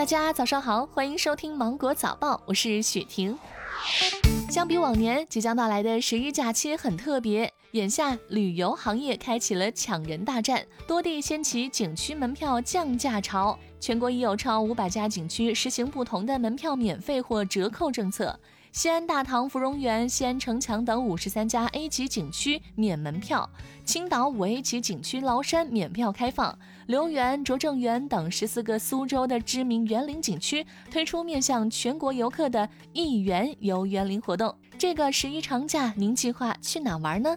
大家早上好，欢迎收听芒果早报，我是雪婷。相比往年，即将到来的十一假期很特别。眼下，旅游行业开启了抢人大战，多地掀起景区门票降价潮。全国已有超五百家景区实行不同的门票免费或折扣政策。西安大唐芙蓉园、西安城墙等五十三家 A 级景区免门票，青岛五 A 级景区崂山免票开放，留园、拙政园等十四个苏州的知名园林景区推出面向全国游客的一元游园林活动。这个十一长假，您计划去哪玩呢？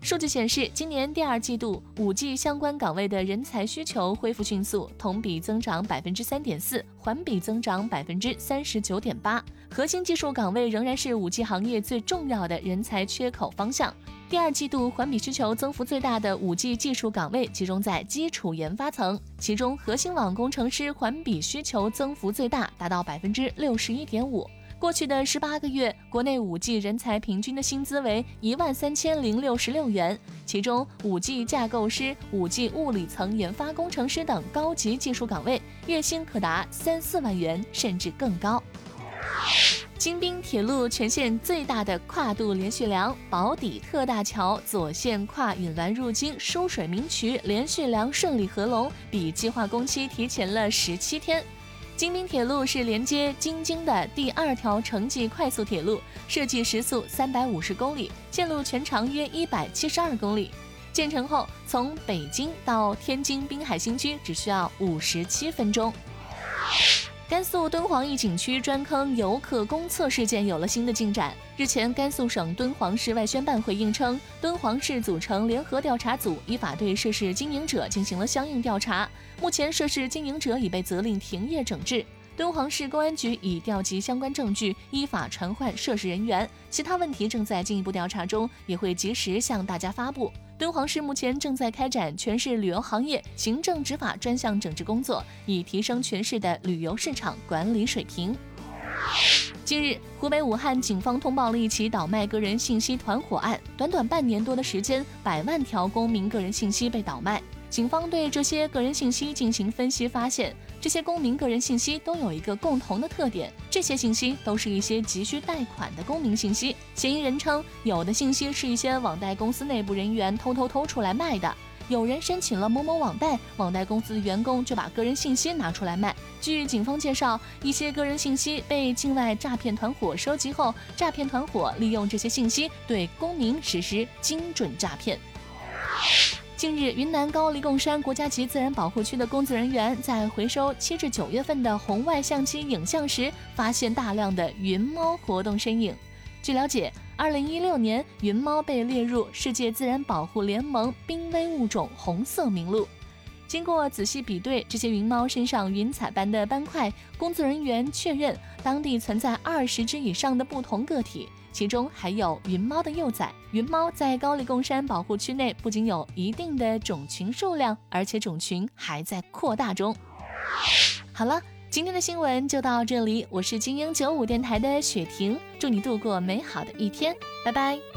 数据显示，今年第二季度五 G 相关岗位的人才需求恢复迅速，同比增长百分之三点四，环比增长百分之三十九点八。核心技术岗位仍然是五 G 行业最重要的人才缺口方向。第二季度环比需求增幅最大的五 G 技术岗位集中在基础研发层，其中核心网工程师环比需求增幅最大，达到百分之六十一点五。过去的十八个月，国内五 G 人才平均的薪资为一万三千零六十六元，其中五 G 架构师、五 G 物理层研发工程师等高级技术岗位月薪可达三四万元，甚至更高。京滨铁路全线最大的跨度连续梁宝坻特大桥左线跨引滦入京输水明渠连续梁顺利合龙，比计划工期提前了十七天。京滨铁路是连接京津的第二条城际快速铁路，设计时速三百五十公里，线路全长约一百七十二公里。建成后，从北京到天津滨海新区只需要五十七分钟。甘肃敦煌一景区专坑游客公厕事件有了新的进展。日前，甘肃省敦煌市外宣办回应称，敦煌市组成联合调查组，依法对涉事经营者进行了相应调查。目前，涉事经营者已被责令停业整治。敦煌市公安局已调集相关证据，依法传唤涉事人员。其他问题正在进一步调查中，也会及时向大家发布。敦煌市目前正在开展全市旅游行业行政执法专项整治工作，以提升全市的旅游市场管理水平。近日，湖北武汉警方通报了一起倒卖个人信息团伙案，短短半年多的时间，百万条公民个人信息被倒卖。警方对这些个人信息进行分析，发现这些公民个人信息都有一个共同的特点：这些信息都是一些急需贷款的公民信息。嫌疑人称，有的信息是一些网贷公司内部人员偷偷偷出来卖的。有人申请了某某网贷，网贷公司的员工就把个人信息拿出来卖。据警方介绍，一些个人信息被境外诈骗团伙收集后，诈骗团伙利用这些信息对公民实施精准诈骗。近日，云南高黎贡山国家级自然保护区的工作人员在回收七至九月份的红外相机影像时，发现大量的云猫活动身影。据了解，二零一六年，云猫被列入世界自然保护联盟濒危物种红色名录。经过仔细比对，这些云猫身上云彩般的斑块，工作人员确认当地存在二十只以上的不同个体。其中还有云猫的幼崽。云猫在高黎贡山保护区内不仅有一定的种群数量，而且种群还在扩大中。好了，今天的新闻就到这里，我是精英九五电台的雪婷，祝你度过美好的一天，拜拜。